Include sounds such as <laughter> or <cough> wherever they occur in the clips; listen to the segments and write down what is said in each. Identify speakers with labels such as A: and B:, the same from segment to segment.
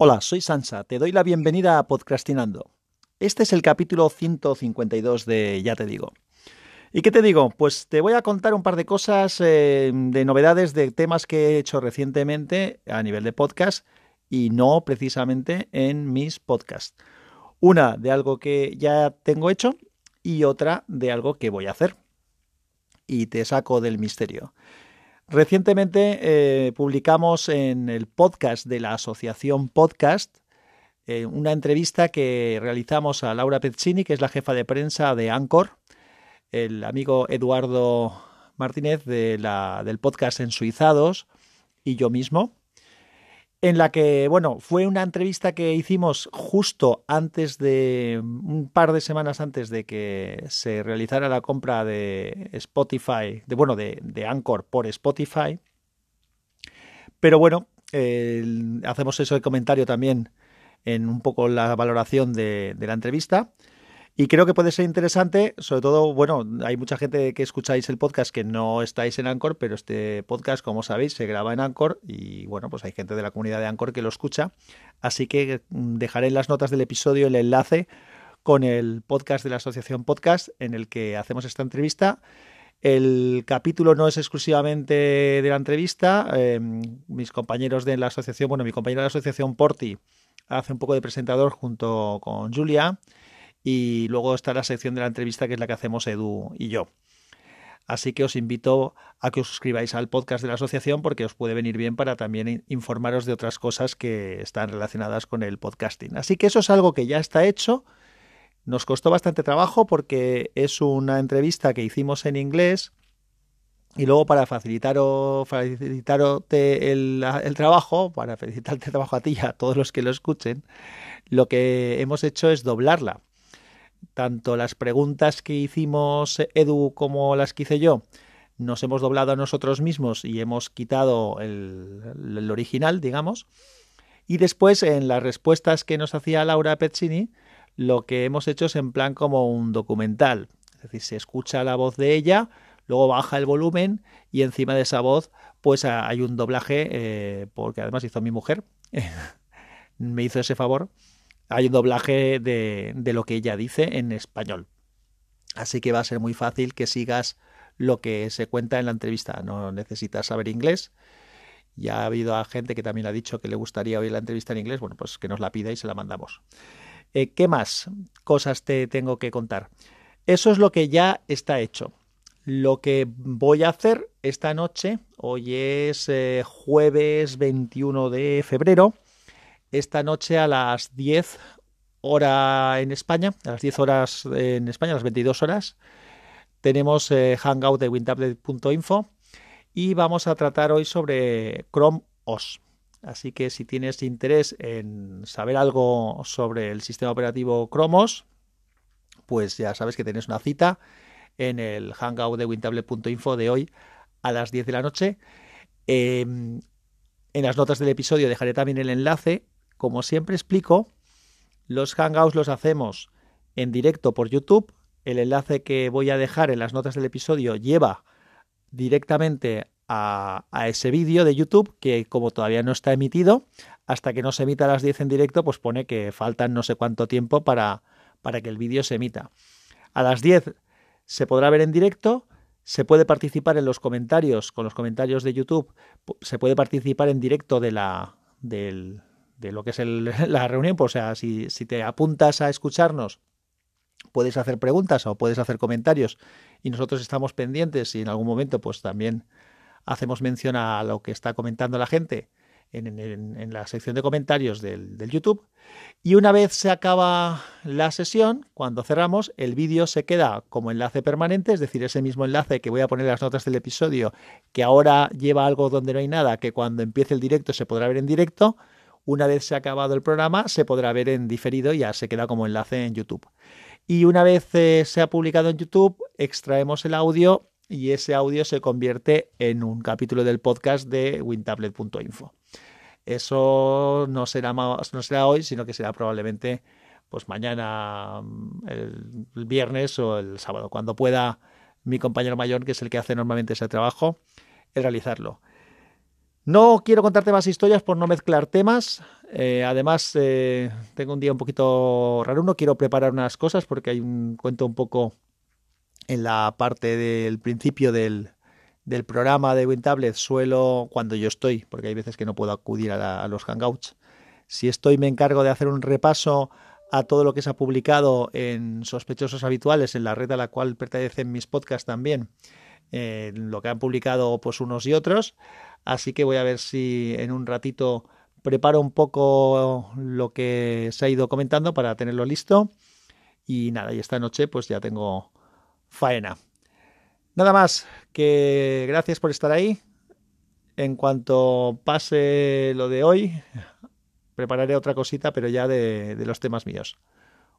A: Hola, soy Sansa, te doy la bienvenida a Podcastinando. Este es el capítulo 152 de Ya te digo. ¿Y qué te digo? Pues te voy a contar un par de cosas eh, de novedades de temas que he hecho recientemente a nivel de podcast y no precisamente en mis podcasts. Una de algo que ya tengo hecho y otra de algo que voy a hacer. Y te saco del misterio. Recientemente eh, publicamos en el podcast de la Asociación Podcast eh, una entrevista que realizamos a Laura Pezzini, que es la jefa de prensa de Anchor, el amigo Eduardo Martínez de la, del podcast Ensuizados y yo mismo en la que, bueno, fue una entrevista que hicimos justo antes de, un par de semanas antes de que se realizara la compra de Spotify, de, bueno, de, de Anchor por Spotify. Pero bueno, hacemos eso de comentario también en un poco la valoración de, de la entrevista. Y creo que puede ser interesante, sobre todo, bueno, hay mucha gente que escucháis el podcast que no estáis en Anchor, pero este podcast, como sabéis, se graba en Anchor y bueno, pues hay gente de la comunidad de Anchor que lo escucha. Así que mm, dejaré en las notas del episodio el enlace con el podcast de la Asociación Podcast en el que hacemos esta entrevista. El capítulo no es exclusivamente de la entrevista. Em, mis compañeros de la asociación, bueno, mi compañero de la asociación Porti hace un poco de presentador junto con Julia y luego está la sección de la entrevista que es la que hacemos Edu y yo. Así que os invito a que os suscribáis al podcast de la asociación porque os puede venir bien para también informaros de otras cosas que están relacionadas con el podcasting. Así que eso es algo que ya está hecho. Nos costó bastante trabajo porque es una entrevista que hicimos en inglés y luego para facilitaros, facilitarte el, el, trabajo, para facilitarte el trabajo a ti y a todos los que lo escuchen, lo que hemos hecho es doblarla tanto las preguntas que hicimos Edu como las que hice yo, nos hemos doblado a nosotros mismos y hemos quitado el, original, digamos. Y después, en las respuestas que nos hacía Laura Pezzini, lo que hemos hecho es en plan como un documental. Es decir, se escucha la voz de ella, luego baja el volumen y encima de esa voz, pues hay un doblaje, eh, porque además hizo mi mujer, <laughs> me hizo ese favor hay doblaje de, de lo que ella dice en español. Así que va a ser muy fácil que sigas lo que se cuenta en la entrevista. No necesitas saber inglés. Ya ha habido gente que también ha dicho que le gustaría oír la entrevista en inglés. Bueno, pues que nos la pida y se la mandamos. Eh, ¿Qué más cosas te tengo que contar? Eso es lo que ya está hecho. Lo que voy a hacer esta noche, hoy es eh, jueves 21 de febrero, esta noche a las 10 hora en España, a las 10 horas en España, a las 22 horas, tenemos eh, Hangout de wintablet.info y vamos a tratar hoy sobre Chrome OS. Así que si tienes interés en saber algo sobre el sistema operativo Chrome OS, pues ya sabes que tienes una cita en el Hangout de wintablet.info de hoy a las 10 de la noche. Em, en las notas del episodio dejaré también el enlace como siempre explico, los hangouts los hacemos en directo por YouTube. El enlace que voy a dejar en las notas del episodio lleva directamente a, ese vídeo de YouTube que como todavía no está emitido, hasta que no se emita a las 10 en directo, pues pone que faltan no sé cuánto tiempo para, para que el vídeo se emita. A las 10 se podrá ver en directo, se puede participar en los comentarios, con los comentarios de YouTube, se puede participar en directo de la, del, de lo que es <laughs> la reunión. Pues, o sea, si, si te apuntas a escucharnos, puedes hacer preguntas o puedes hacer comentarios y nosotros estamos pendientes y en algún momento pues también hacemos mención a lo que está comentando la gente en, en, la sección de comentarios del, del, YouTube. Y una vez se acaba la sesión, cuando cerramos, el vídeo se queda como enlace permanente, es decir, ese mismo enlace que voy a poner en las notas del episodio, que ahora lleva algo donde no hay nada, que cuando empiece el directo se podrá ver en directo, una vez se ha acabado el programa, se podrá ver en diferido y ya se queda como enlace en YouTube. Y una vez eh, se ha publicado en YouTube, extraemos el audio y ese audio se convierte en un capítulo del podcast de wintablet.info. Eso no será, no será hoy, sino que será probablemente pues mañana, mm, el, viernes o el sábado, cuando pueda mi compañero mayor, que es el que hace normalmente ese trabajo, realizarlo. No quiero contarte más historias por no mezclar temas. Eh, además, eh, tengo un día un poquito raro. No quiero preparar unas cosas porque hay un cuento un poco en la parte del principio del, del programa de WinTablet. Suelo, cuando yo estoy, porque hay veces que no puedo acudir a, los Hangouts, si estoy me encargo de hacer un repaso a todo lo que se ha publicado en Sospechosos Habituales, en la red a la cual pertenecen mis podcasts también, en lo que han publicado pues unos y otros. Así que voy a ver si en un ratito preparo un poco lo que se ha ido comentando para tenerlo listo. Y nada, y esta noche pues ya tengo faena. Nada más, que gracias por estar ahí. En cuanto pase lo de hoy, prepararé otra cosita, pero ya de, de los temas míos.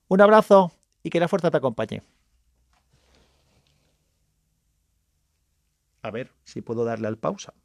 A: Un abrazo y que la fuerza te acompañe. A ver si puedo darle al pausa.